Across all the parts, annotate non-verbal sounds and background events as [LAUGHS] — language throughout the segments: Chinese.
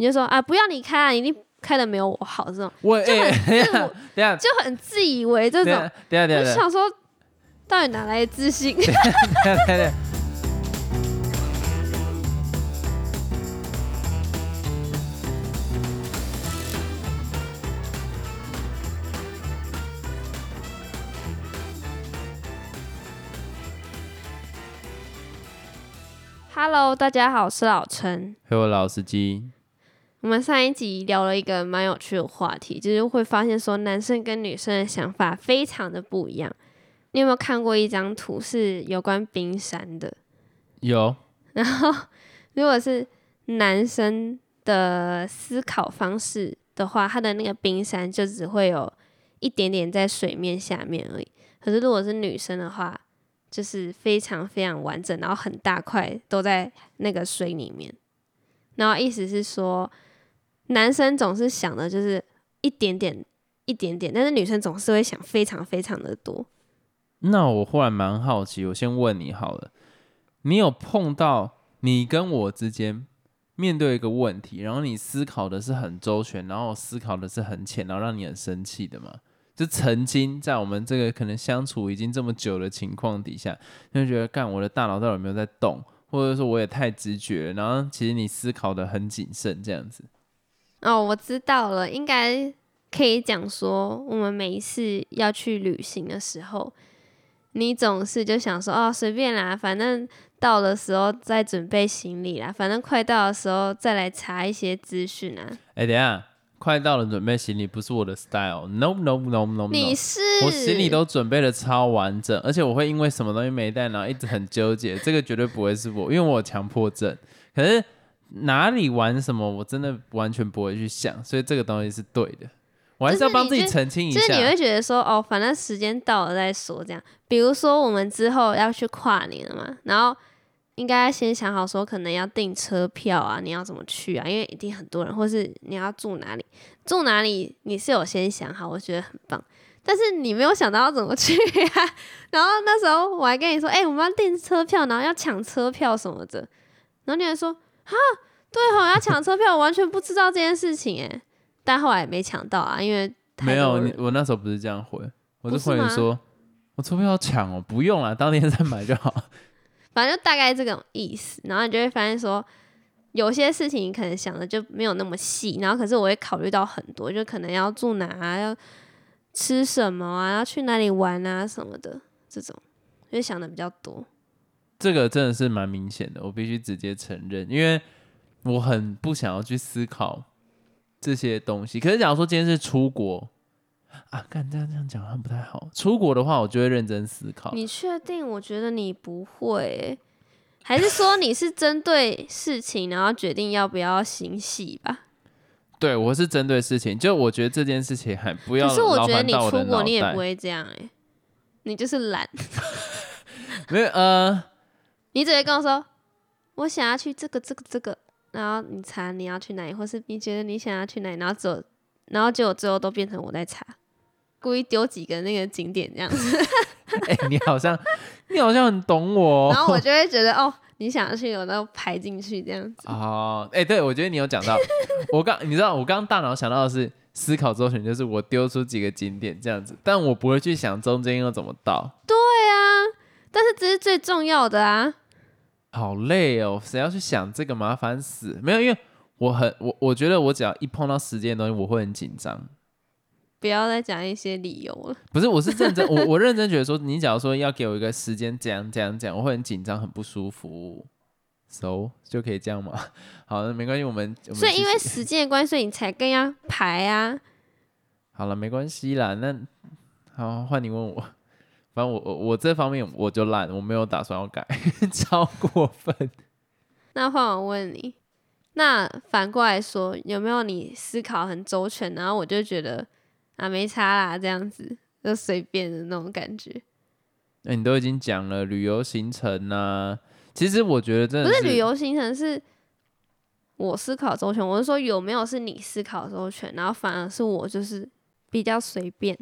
你就说啊，不要你开啊，一定开的没有我好，这种我就很自 [LAUGHS] 就很自以为这种等一下，等下等一下我就想说，到底哪来的自信？[LAUGHS] Hello，大家好，我是老陈。陪我老司机，我们上一集聊了一个蛮有趣的话题，就是会发现说男生跟女生的想法非常的不一样。你有没有看过一张图是有关冰山的？有 [LAUGHS] 然后如果是男生的思考方式的话，他的那个冰山就只会有一点点在水面下面而已。可是如果是女生的话，就是非常非常完整，然后很大块都在那个水里面。然后意思是说，男生总是想的就是一点点、一点点，但是女生总是会想非常非常的多。那我忽然蛮好奇，我先问你好了，你有碰到你跟我之间面对一个问题，然后你思考的是很周全，然后思考的是很浅，然后让你很生气的吗？就曾经在我们这个可能相处已经这么久的情况底下，就觉得干我的大脑到底有没有在动，或者说我也太直觉，然后其实你思考的很谨慎这样子。哦，我知道了，应该可以讲说，我们每一次要去旅行的时候，你总是就想说，哦，随便啦，反正到的时候再准备行李啦，反正快到的时候再来查一些资讯啊。哎、等一下，快到了，准备行李不是我的 style，no no no no no。你是我行李都准备的超完整，而且我会因为什么东西没带，然后一直很纠结，这个绝对不会是我，因为我有强迫症。可是哪里玩什么，我真的完全不会去想，所以这个东西是对的。我还是要帮自己澄清一下。就是你会觉得说，哦，反正时间到了再说这样。比如说我们之后要去跨年了嘛，然后应该先想好说，可能要订车票啊，你要怎么去啊？因为一定很多人，或是你要住哪里，住哪里你是有先想好，我觉得很棒。但是你没有想到要怎么去啊。[LAUGHS] 然后那时候我还跟你说，哎、我们要订车票，然后要抢车票什么的。然后你还说，啊，对哦，要抢车票，我完全不知道这件事情哎。但后来也没抢到啊，因为没有你，我那时候不是这样回，我就是回你说，我车票要抢哦，不用了，当天再买就好。[LAUGHS] 反正就大概这种意思。然后你就会发现说，有些事情你可能想的就没有那么细，然后可是我会考虑到很多，就可能要住哪啊，要吃什么啊，要去哪里玩啊什么的，这种就想的比较多。这个真的是蛮明显的，我必须直接承认，因为我很不想要去思考这些东西。可是假如说今天是出国啊，干这样这样讲好像不太好。出国的话，我就会认真思考。你确定？我觉得你不会欸、还是说你是针对事情，然后决定要不要行戏吧？对我是针对事情，就我觉得这件事情还不要可是我觉得你出国你也不会这样哎、你就是懒。[LAUGHS] 没有呃，你只会跟我说，我想要去这个这个这个，然后你查你要去哪里，或是你觉得你想要去哪里，然后只有，然后结果最后都变成我在查，故意丢几个那个景点这样子，[LAUGHS] 哎、你好像你好像很懂我哦。然后我就会觉得哦，你想要去，我都排进去这样子。哦，哎、对，我觉得你有讲到，[LAUGHS] 我刚你知道，我刚刚大脑想到的是思考周全，就是我丢出几个景点这样子，但我不会去想中间要怎么到，但是这是最重要的啊。好累哦，谁要去想这个麻烦死？没有，因为我很我我觉得我只要一碰到时间的东西，我会很紧张。不要再讲一些理由了。不是，我是认真，[LAUGHS] 我我认真觉得说，你假如说要给我一个时间这样这样这样，我会很紧张，很不舒服。So 就可以这样吗？[LAUGHS] 好，那没关系，我们所以因为时间的关系，所以你才更要排啊。好了，没关系啦。那好，换你问我。反正我我我这方面我就烂，我没有打算要改，[LAUGHS] 超过分。那换我问你，那反过来说，有没有你思考很周全，然后我就觉得啊没差啦，这样子就随便的那种感觉？那、你都已经讲了旅游行程呐、其实我觉得真的不是旅游行程是我思考周全，我是说有没有是你思考周全，然后反而是我就是比较随便。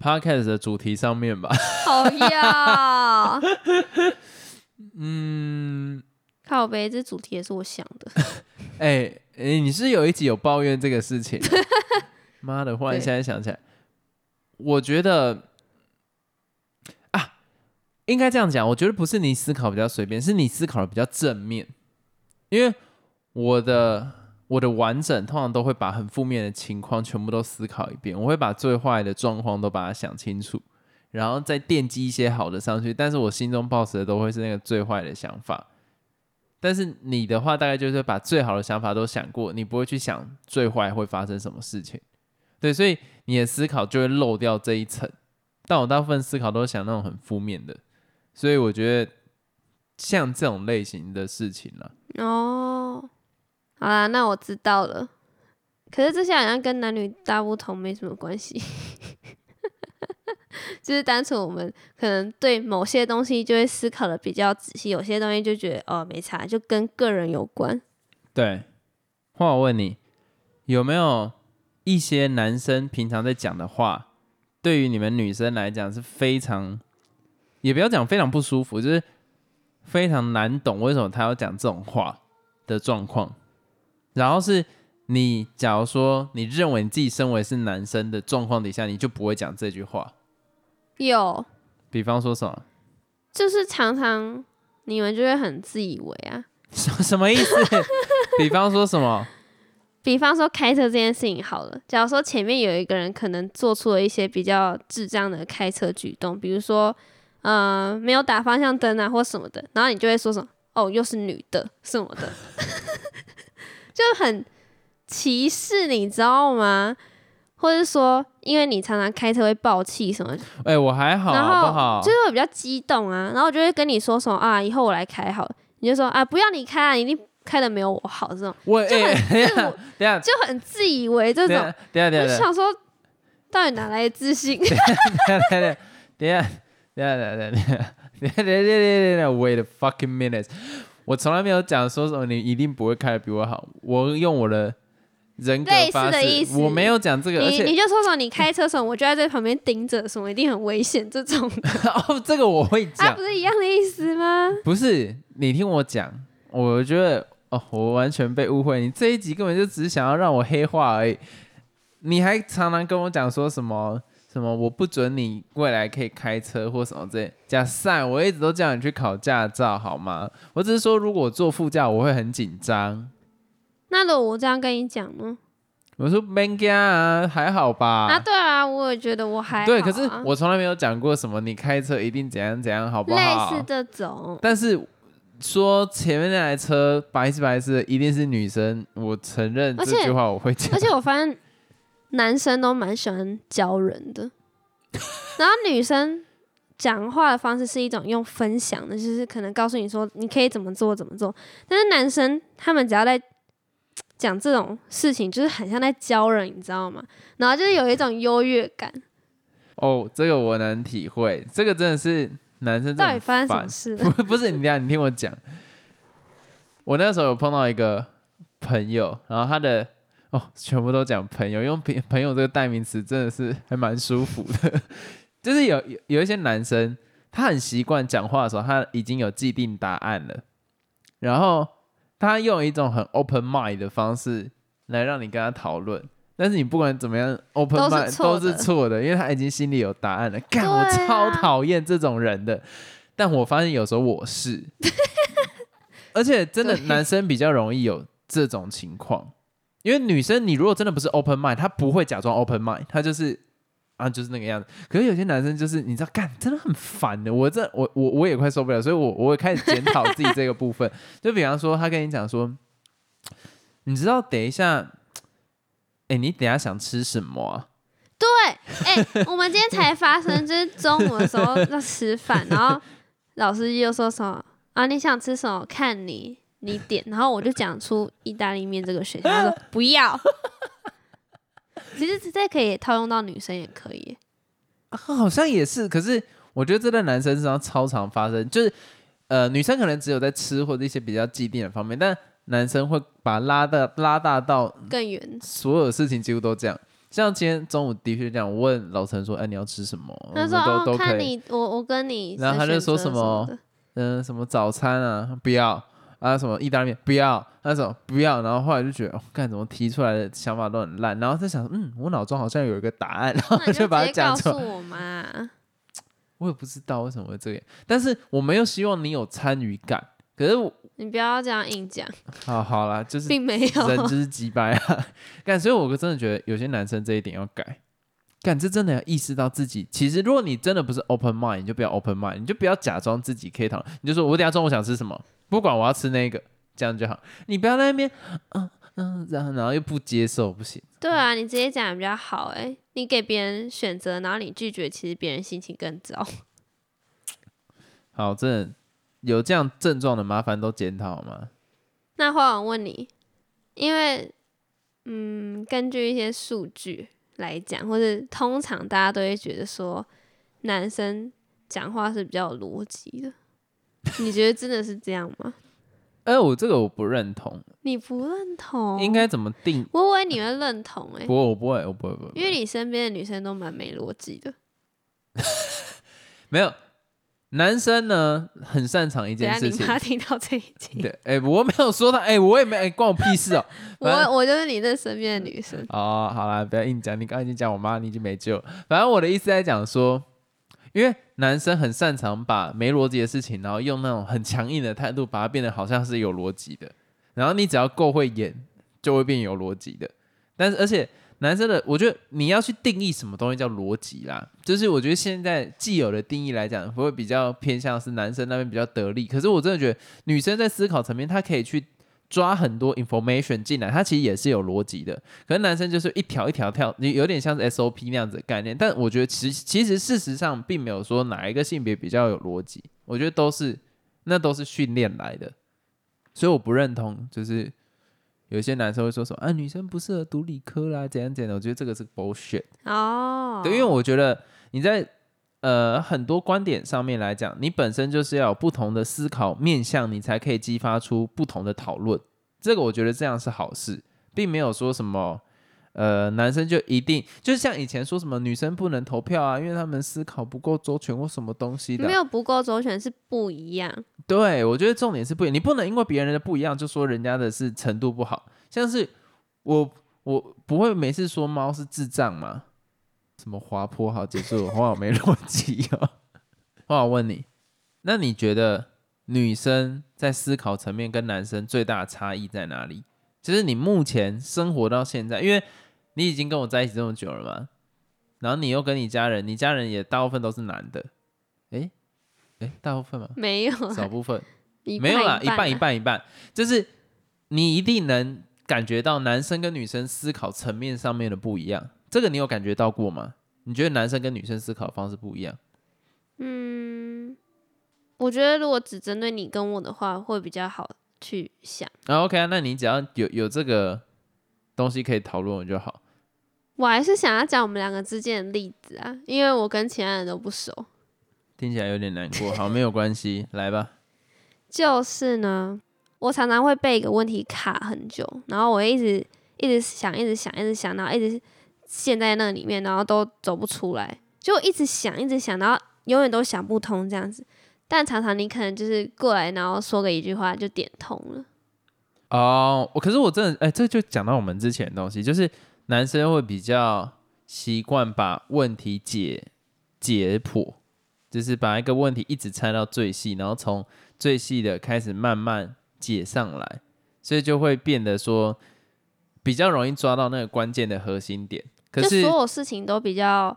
Podcast 的主题上面吧。好呀，[LAUGHS] 嗯，靠呗这主题也是我想的。[LAUGHS] 哎、哎、你是有一集有抱怨这个事情啊、[LAUGHS] 妈的，忽然对现在想起来，我觉得啊，应该这样讲，我觉得不是你思考比较随便，是你思考的比较正面，因为我的我的完整通常都会把很负面的情况全部都思考一遍，我会把最坏的状况都把它想清楚，然后再奠基一些好的上去，但是我心中抱持的都会是那个最坏的想法。但是你的话，大概就是把最好的想法都想过，你不会去想最坏会发生什么事情。对，所以你的思考就会漏掉这一层。但我大部分思考都是想那种很负面的，所以我觉得像这种类型的事情啦，哦，好啦，那我知道了。可是这些好像跟男女大不同没什么关系，[LAUGHS] 就是单纯我们可能对某些东西就会思考的比较仔细，有些东西就觉得哦没差，就跟个人有关。对，换我问你，有没有一些男生平常在讲的话，对于你们女生来讲是非常，也不要讲非常不舒服，就是非常难懂为什么他要讲这种话的状况。然后是你，假如说你认为你自己身为是男生的状况底下，你就不会讲这句话。有，比方说什么？就是常常你们就会很自以为啊，什什么意思？[LAUGHS] 比方说什么？比方说开车这件事情好了，假如说前面有一个人可能做出了一些比较智障的开车举动，比如说呃没有打方向灯啊或什么的，然后你就会说什么哦又是女的什么的，[LAUGHS] 就很歧视，你知道吗？或者说因为你常常开车会爆气什么，哎、我还好，然后好不好？就是会比较激动啊，然后我就会跟你说什么啊以后我来开好了，你就说啊不要你开啊，你一定开的没有我好这种，我哎、就很等一下，自我 [LAUGHS] 等一下，就很自以为这种等一下，。等一下，等一下，我就想说，到底哪来的自信？[LAUGHS] 等一下，等一下，等一下，等一下，等一下，等一下，等一下，等一下，等一下，wait a fucking minute！我从来没有讲说什么你一定不会开的比我好，我用我的人格类似发誓，的意思我没有讲这个，而你你且就说什么你开车什么，我就在这旁边盯着，什么一定很危险这种，[LAUGHS] 哦，这个我会啊，讲不，是一样的意思吗？不是你听我讲，我觉得哦，我完全被误会，你这一集根本就只是想要让我黑化而已，你还常常跟我讲说什么。什么？我不准你未来可以开车或什么之类。假赛，我一直都叫你去考驾照，好吗？我只是说，如果我坐副驾，我会很紧张。那如果我这样跟你讲呢？我说 man 啊，还好吧？啊，对啊，我也觉得我还对，可是我从来没有讲过什么你开车一定怎样怎样，好不好类？似这种，但是说前面那台车白痴白痴的一定是女生，我承认这句话我会讲而。且我发现男生都蛮喜欢教人的，然后女生讲话的方式是一种用分享的，就是可能告诉你说你可以怎么做怎么做，但是男生他们只要在讲这种事情，就是很像在教人，你知道吗？然后就是有一种优越感，哦，这个我能体会，这个真的是男生到底发生什么事了？[LAUGHS] 不不是你这样你听我讲，我那时候有碰到一个朋友，然后他的哦全部都讲朋友，用朋朋友这个代名词真的是 [LAUGHS] 还蛮舒服的，[LAUGHS] 就是有有有一些男生他很习惯讲话的时候，他已经有既定答案了，然后他用一种很 open mind 的方式来让你跟他讨论。但是你不管怎么样，open mind 都是错的，因为他已经心里有答案了。干，我超讨厌这种人的。但我发现有时候我是，[LAUGHS] 而且真的男生比较容易有这种情况，因为女生你如果真的不是 open mind，她不会假装 open mind，她就是啊就是那个样子。可是有些男生就是你知道，干真的很烦的，我这我我我也快受不了，所以我我会开始检讨自己这个部分。[LAUGHS] 就比方说，他跟你讲说，你知道等一下，哎、你等下想吃什么？对，哎、我们今天才发生，就是中午的时候要吃饭，然后老师又说什么啊？你想吃什么？看你，你点。然后我就讲出意大利面这个选项，他说 [LAUGHS] 不要。[LAUGHS] 其实这可以套用到女生也可以，啊好像也是，可是我觉得这在男生身上超常发生，就是呃，女生可能只有在吃或者一些比较既定的方面，但男生会把它拉大拉大到更远。所有事情几乎都这样。像今天中午的确这样，我问老陈说：“哎，你要吃什么？”他说哦，都。看你，我我跟你然后他就说什么嗯、什么早餐啊，不要啊什么意大利面不要，那种不要，然后后来就觉得，哦，干怎么提出来的想法都很烂，然后在想，嗯，我脑中好像有一个答案，[LAUGHS] 然后就把它讲出来。诉我嘛。我也不知道为什么会这样，但是我没有希望你有参与感。可是我，你不要这样硬讲，好好啦，就是并没有。人就是鸡掰啊！[LAUGHS] 干，所以我真的觉得有些男生这一点要改。感，这真的要意识到自己。其实，如果你真的不是 open mind，你就不要 open mind，你就不要假装自己可以讨论。你就说我等下中午想吃什么，不管我要吃那个，这样就好。你不要在那边，嗯嗯，然后然后又不接受，不行。对啊，你直接讲比较好哎、你给别人选择，然后你拒绝，其实别人心情更糟。[LAUGHS] 好，真的有这样症状的，麻烦都检讨好吗？那话我问你，因为嗯，根据一些数据来讲，或者通常大家都会觉得说，男生讲话是比较有逻辑的。[LAUGHS] 你觉得真的是这样吗？哎、我这个我不认同，你不认同？应该怎么定？我以为你会认同哎、不会，我不会，我不会，不会，因为你身边的女生都蛮没逻辑的。[LAUGHS] 没有。男生呢，很擅长一等下件事情。你妈听到这一集，对，哎、我没有说他，哎、我也没，哎、关我屁事哦。反 [LAUGHS] 正我我就是你那身边的女生。哦，好啦，不要硬讲，你刚刚已经讲我妈，你已经没救了。反正我的意思在讲说，因为男生很擅长把没逻辑的事情，然后用那种很强硬的态度，把它变得好像是有逻辑的。然后你只要够会演，就会变有逻辑的。但是而且男生的，我觉得你要去定义什么东西叫逻辑啦，就是我觉得现在既有的定义来讲，会比较偏向是男生那边比较得力。可是我真的觉得女生在思考层面，她可以去抓很多 information 进来，它其实也是有逻辑的。可是男生就是一条一条跳，你有点像是 SOP 那样子的概念。但我觉得其实其实事实上并没有说哪一个性别比较有逻辑，我觉得都是那都是训练来的。所以我不认同，就是有些男生会说什么啊，女生不适合读理科啦，怎样怎样。我觉得这个是 bullshit。哦，对，因为我觉得你在呃很多观点上面来讲，你本身就是要有不同的思考面向，你才可以激发出不同的讨论。这个我觉得这样是好事，并没有说什么呃男生就一定就像以前说什么女生不能投票啊，因为他们思考不够周全或什么东西的没。有不够周全是不一样。对，我觉得重点是不一样，你不能因为别人的不一样就说人家的是程度不好。像是我我不会每次说猫是智障吗？什么滑坡好结束了，[LAUGHS] 好没逻辑哦。[LAUGHS] 我想问你，那你觉得女生在思考层面跟男生最大的差异在哪里？就是你目前生活到现在，因为你已经跟我在一起这么久了嘛，然后你又跟你家人，你家人也大部分都是男的，诶诶，大部分吗？没有啊少部分。一没有啦，一半一啊。半一半，就是你一定能感觉到男生跟女生思考层面上面的不一样。这个你有感觉到过吗？你觉得男生跟女生思考方式不一样？嗯，我觉得如果只针对你跟我的话，会比较好去想。啊，OK 啊，那你只要有有这个东西可以讨论就好。我还是想要讲我们两个之间的例子啊，因为我跟其他人都不熟。听起来有点难过，好，没有关系，[LAUGHS] 来吧。就是呢，我常常会被一个问题卡很久，然后我一直一直想，一直想，一直想，然后一直陷在那里面，然后都走不出来，就一直想，一直想，然后永远都想不通这样子。但常常你可能就是过来，然后说个一句话就点通了。哦，可是我真的，哎、这就讲到我们之前的东西，就是男生会比较习惯把问题解解剖，就是把一个问题一直拆到最细，然后从最细的开始慢慢解上来，所以就会变得说比较容易抓到那个关键的核心点。可就是所有事情都比较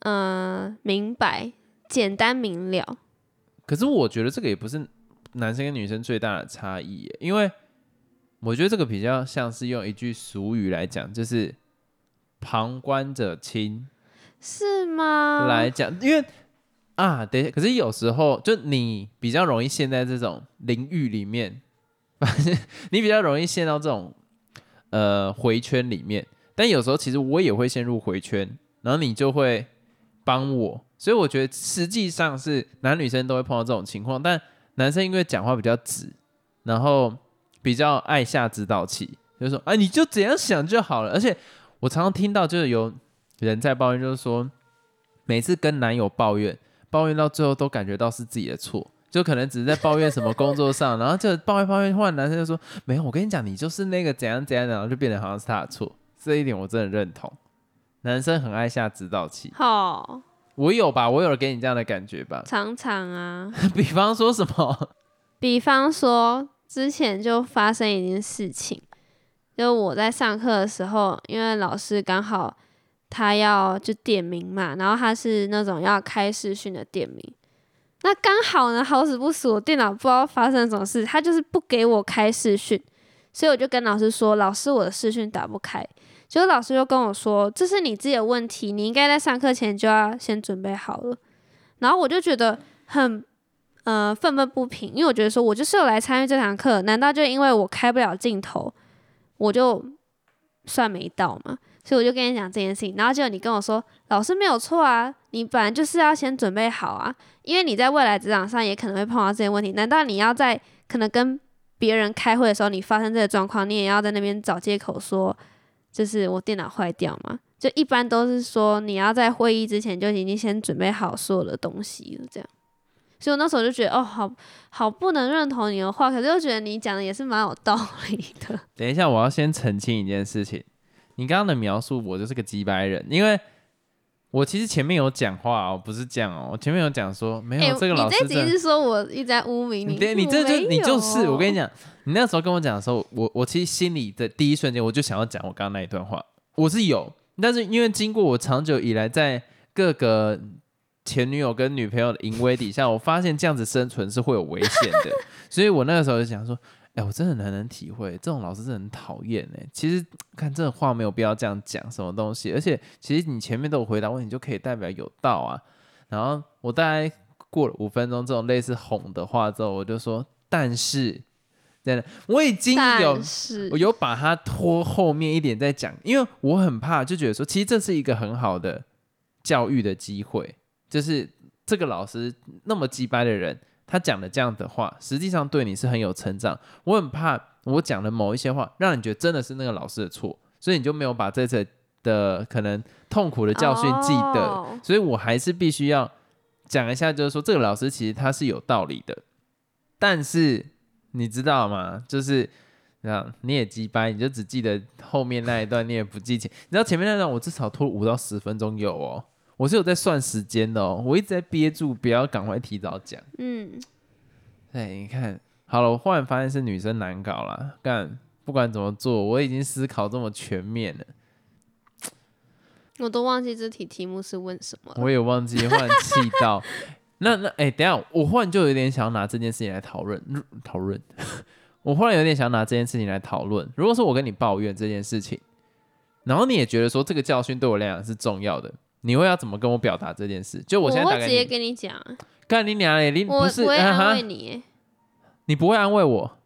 嗯、呃明白、简单明了。可是我觉得这个也不是男生跟女生最大的差异耶，因为我觉得这个比较像是用一句俗语来讲，就是旁观者清是吗？来讲，因为啊，等一下，可是有时候就你比较容易陷在这种领域里面，你比较容易陷到这种呃回圈里面，但有时候其实我也会陷入回圈，然后你就会帮我，所以我觉得实际上是男女生都会碰到这种情况，但男生因为讲话比较直，然后比较爱下指导棋，就是说，哎，你就怎样想就好了。而且我常常听到就是有人在抱怨，就是说每次跟男友抱怨，抱怨到最后都感觉到是自己的错，就可能只是在抱怨什么工作上，然后就抱怨抱怨，忽然男生就说没有，我跟你讲，你就是那个怎样怎样，然后就变得好像是他的错。这一点我真的认同，男生很爱下指导棋。好，我有吧？我有给你这样的感觉吧？常常啊，[LAUGHS] 比方说什么？[LAUGHS] 比方说之前就发生一件事情，就我在上课的时候，因为老师刚好他要就点名嘛，然后他是那种要开视讯的点名，那刚好呢，好死不死，我电脑不知道发生什么事，他就是不给我开视讯，所以我就跟老师说，老师我的视讯打不开。结果老师就跟我说：“这是你自己的问题，你应该在上课前就要先准备好了。”然后我就觉得很呃愤愤不平，因为我觉得说我就是有来参与这堂课，难道就因为我开不了镜头，我就算没到吗？所以我就跟你讲这件事情。然后结果你跟我说：“老师没有错啊，你本来就是要先准备好啊，因为你在未来职场上也可能会碰到这些问题。难道你要在可能跟别人开会的时候，你发生这个状况，你也要在那边找借口说？”就是我电脑坏掉嘛，就一般都是说你要在会议之前就已经先准备好所有的东西了，这样。所以我那时候就觉得，哦，好好不能认同你的话，可是又觉得你讲的也是蛮有道理的。等一下，我要先澄清一件事情，你刚刚的描述我就是个鸡掰人，因为我其实前面有讲话哦，不是这样哦，我前面有讲说没有这个老师。你这集是说我一直在污名你这就你就是，我跟你讲。你那时候跟我讲的时候，我我其实心里的第一瞬间，我就想要讲我刚刚那一段话。我是有，但是因为经过我长久以来在各个前女友跟女朋友的淫威底下，我发现这样子生存是会有危险的，[LAUGHS] 所以我那个时候就想说，哎，我真的很能体会这种老师真的很讨厌哎。其实看这种话没有必要这样讲什么东西，而且其实你前面都有回答问题，就可以代表有道啊。然后我大概过了五分钟这种类似哄的话之后，我就说，但是。真的，我已经有我有把它拖后面一点再讲，因为我很怕，就觉得说，其实这是一个很好的教育的机会，就是这个老师那么鸡掰的人，他讲的这样的话，实际上对你是很有成长。我很怕我讲的某一些话，让你觉得真的是那个老师的错，所以你就没有把这次的可能痛苦的教训记得。所以我还是必须要讲一下，就是说这个老师其实他是有道理的，但是。你知道吗？就是这你也鸡掰，你就只记得后面那一段，你也不记前。你知道前面那段我至少拖五到十分钟有哦，我是有在算时间的哦，我一直在憋住，不要赶快提早讲。嗯，对，你看好了，我忽然发现是女生难搞了。干，不管怎么做，我已经思考这么全面了，我都忘记这题题目是问什么，我也忘记，忽然气到。[LAUGHS] 那那哎，等下，我忽然就有点想要拿这件事情来讨论讨论。[LAUGHS] 我忽然有点想拿这件事情来讨论。如果说我跟你抱怨这件事情，然后你也觉得说这个教训对我来讲是重要的，你会要怎么跟我表达这件事？就我现在直接跟你讲，干你娘嘞！你不是会安慰你，你不会安慰我。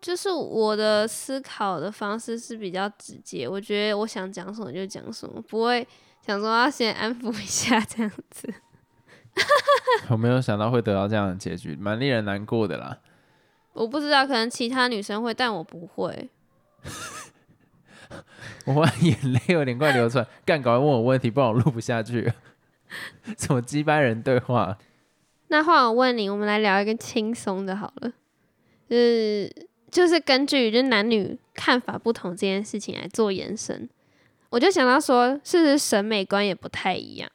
就是我的思考的方式是比较直接，我觉得我想讲什么就讲什么，不会想说要先安抚一下这样子。[LAUGHS] 我没有想到会得到这样的结局，蛮令人难过的啦。我不知道，可能其他女生会，但我不会。[LAUGHS] 我眼泪有点快流出来，干搞问我问题，不然我录不下去。[LAUGHS] 什么鸡巴人对话？那换我问你，我们来聊一个轻松的好了。就是就是根据就男女看法不同这件事情来做延伸，我就想到说，是不是审美观也不太一样？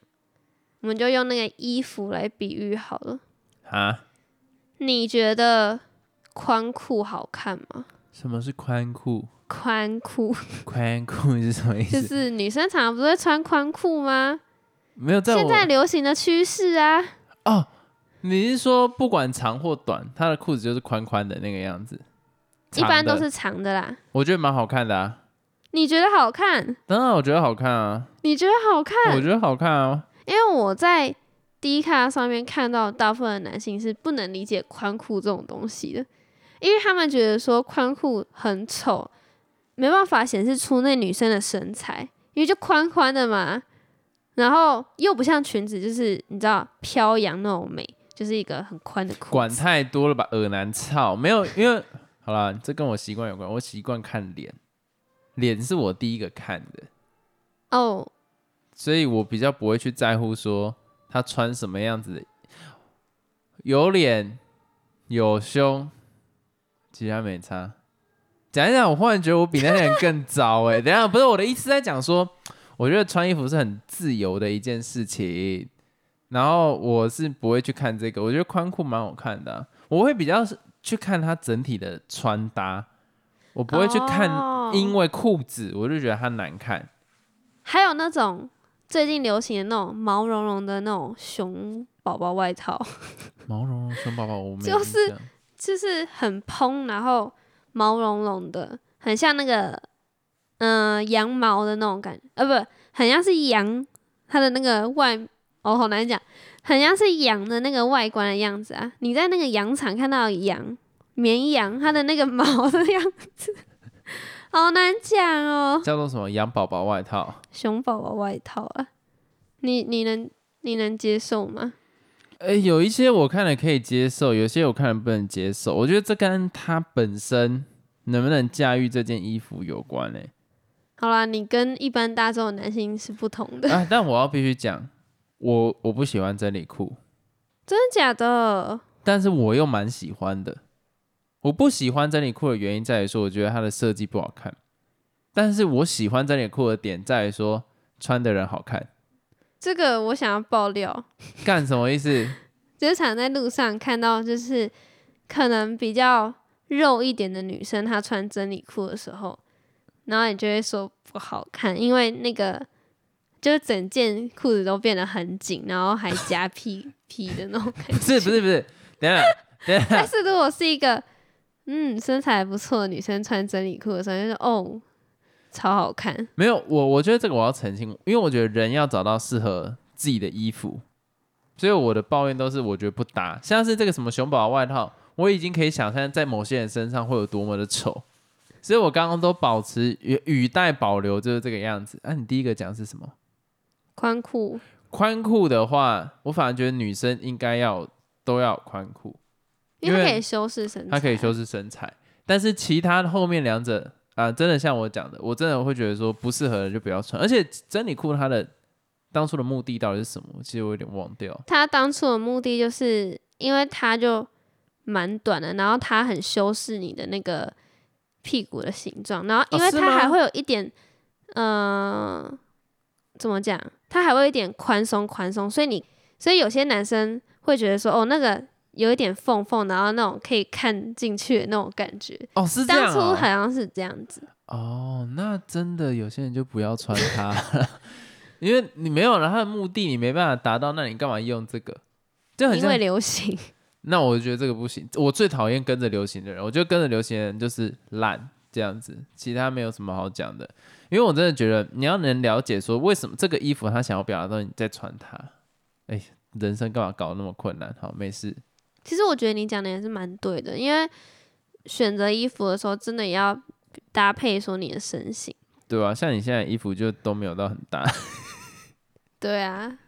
我们就用那个衣服来比喻好了。啊？你觉得宽裤好看吗？什么是宽裤？宽裤？宽裤是什么意思？就是女生常常不是会穿宽裤吗？没有，在现在流行的趋势啊。哦，你是说不管长或短，她的裤子就是宽宽的那个样子？一般都是长的啦。我觉得蛮好看的啊。你觉得好看？当然，我觉得好看啊。你觉得好看？我觉得好看啊。因为我在第一看上面看到，大部分的男性是不能理解宽裤这种东西的，因为他们觉得说宽裤很丑，没办法显示出那女生的身材，因为就宽宽的嘛，然后又不像裙子，就是你知道飘扬那种美，就是一个很宽的裤。管太多了吧，耳难操，没有，因为好了，这跟我习惯有关，我习惯看脸，脸是我第一个看的。哦。所以我比较不会去在乎说他穿什么样子的，有脸有胸，其他没差。讲一讲，我忽然觉得我比那些人更糟哎、[LAUGHS] 等一下，不是我的意思，在讲说，我觉得穿衣服是很自由的一件事情。然后我是不会去看这个，我觉得宽裤蛮好看的啊、我会比较去看它整体的穿搭，我不会去看哦因为裤子我就觉得它难看。还有那种最近流行的那种毛茸茸的那种熊宝宝外套，[LAUGHS] 毛茸茸熊宝宝，我没是象就是很蓬，然后毛茸茸的，很像那个嗯、呃羊毛的那种感觉，呃不，很像是羊它的那个外哦好难讲，很像是羊的那个外观的样子啊。你在那个羊场看到羊绵羊它的那个毛的样子，[LAUGHS] 好难讲哦。叫做什么羊宝宝外套。熊宝宝外套啊，你你能你能接受吗？哎、有一些我看了可以接受，有些我看了不能接受。我觉得这跟他本身能不能驾驭这件衣服有关嘞、好啦，你跟一般大众的男性是不同的，啊，但我要必须讲，我我不喜欢真理裤，真的假的？但是我又蛮喜欢的。我不喜欢真理裤的原因在于说，我觉得它的设计不好看。但是我喜欢真理裤的点在于说，穿的人好看。这个我想要爆料，[LAUGHS] 干什么意思？[LAUGHS] 就是常在路上看到，就是可能比较肉一点的女生，她穿真理裤的时候，然后你就会说不好看，因为那个就是整件裤子都变得很紧，然后还夹 [LAUGHS] 屁屁的那种感觉。不是不是不是，等下等下但，是如果是一个嗯身材不错的女生穿真理裤的时候，就是哦超好看。没有我，我觉得这个我要澄清，因为我觉得人要找到适合自己的衣服，所以我的抱怨都是我觉得不搭。像是这个什么熊宝宝外套，我已经可以想象在某些人身上会有多么的丑，所以我刚刚都保持语语带保留，就是这个样子。啊，你第一个讲是什么？宽裤宽裤的话，我反而觉得女生应该要都要宽裤，因为可以修饰身材，它可以修饰身材。但是其他后面两者啊、真的像我讲的，我真的会觉得说不适合的就不要穿。而且真理裤它的当初的目的到底是什么？其实我有点忘掉。他当初的目的就是因为它就蛮短的，然后它很修饰你的那个屁股的形状，然后因为它还会有一点，呃，怎么讲？它还会有一点宽松宽松，所以你，所以有些男生会觉得说，哦，那个有一点缝缝，然后那种可以看进去的那种感觉。哦，是这当初。好像是这样子，哦，那真的有些人就不要穿它，[LAUGHS] 因为你没有了它的目的，你没办法达到，那你干嘛用这个？就很像因为流行。那我就觉得这个不行。我最讨厌跟着流行的人，我觉得跟着流行的人就是懒这样子，其他没有什么好讲的。因为我真的觉得你要能了解说为什么这个衣服他想要表达到你在穿它，哎，人生干嘛搞得那么困难？好，没事。其实我觉得你讲的也是蛮对的，因为选择衣服的时候，真的也要搭配说你的身形。对啊，像你现在衣服就都没有到很大，对啊，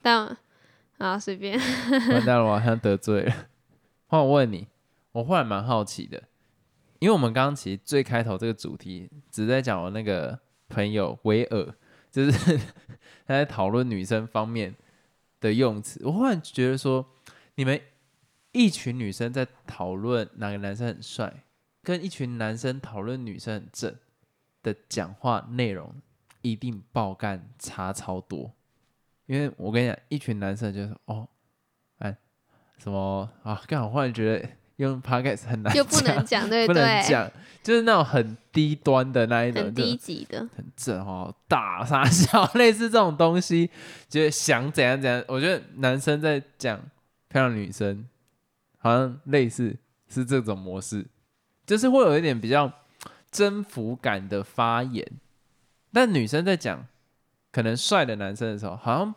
但啊随便，[LAUGHS] 完蛋了，我好像得罪了。换我问你，我忽然蛮好奇的，因为我们刚刚其实最开头这个主题只在讲我那个朋友维尔，就是 [LAUGHS] 他在讨论女生方面的用词。我忽然觉得说，你们一群女生在讨论哪个男生很帅，跟一群男生讨论女生很正的讲话内容，一定爆干差超多。因为我跟你讲，一群男生就是哦，哎，什么啊？刚好忽然觉得用 podcast 很难就不能讲，对不能对？讲，就是那种很低端的那一种，低级的，很正哦，大傻笑，[LAUGHS] 类似这种东西，就是想怎样怎样。我觉得男生在讲漂亮女生，好像类似是这种模式，就是会有一点比较征服感的发言。但女生在讲可能帅的男生的时候，好像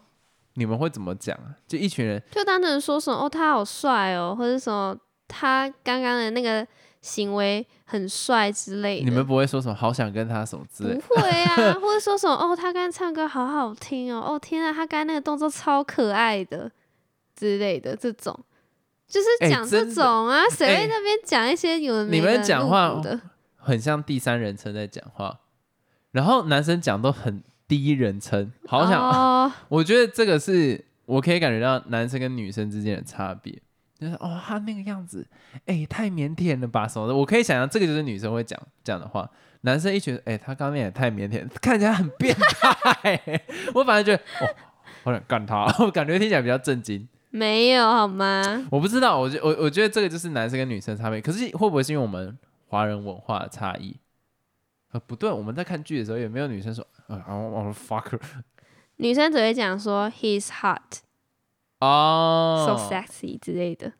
你们会怎么讲啊？就一群人就单纯说什么哦他好帅哦，或者什么他刚刚的那个行为很帅之类的。你们不会说什么好想跟他什么之类不会啊，[LAUGHS] 或者说什么哦他刚刚唱歌好好听哦，哦天啊他刚刚那个动作超可爱的之类的这种。就是哎讲这种啊，谁那边讲一些有的没你们讲话的？很像第三人称在讲话，然后男生讲都很第一人称，好想，哦，[LAUGHS] 我觉得这个是我可以感觉到男生跟女生之间的差别，就是哦，他那个样子，哎、太腼腆了吧什么的。我可以想象，这个就是女生会讲这样的话。男生一觉得，哎、他刚刚那也太腼腆，看起来很变态。[LAUGHS] 我反而觉得，哦，好想干他，我感觉听起来比较震惊。没有好吗？我不知道，我觉我我觉得这个就是男生跟女生差别。可是会不会是因为我们华人文化的差异？呃，不对，我们在看剧的时候也没有女生说，呃，我我 fuck her 女生只会讲说 he's hot, 哦 so sexy 之类的，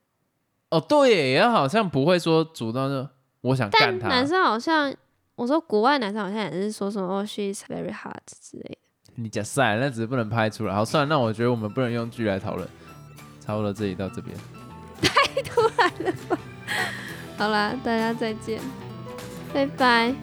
哦，对耶，也好像不会说主动说我想但干他。男生好像，我说国外男生好像也是说什么哦 she's very hot 之类的。你讲晒，那只是不能拍出来。好，算了，那我觉得我们不能用剧来讨论。差不多这里到这边，[LAUGHS] 太突然了吧。好啦，大家再见，拜拜。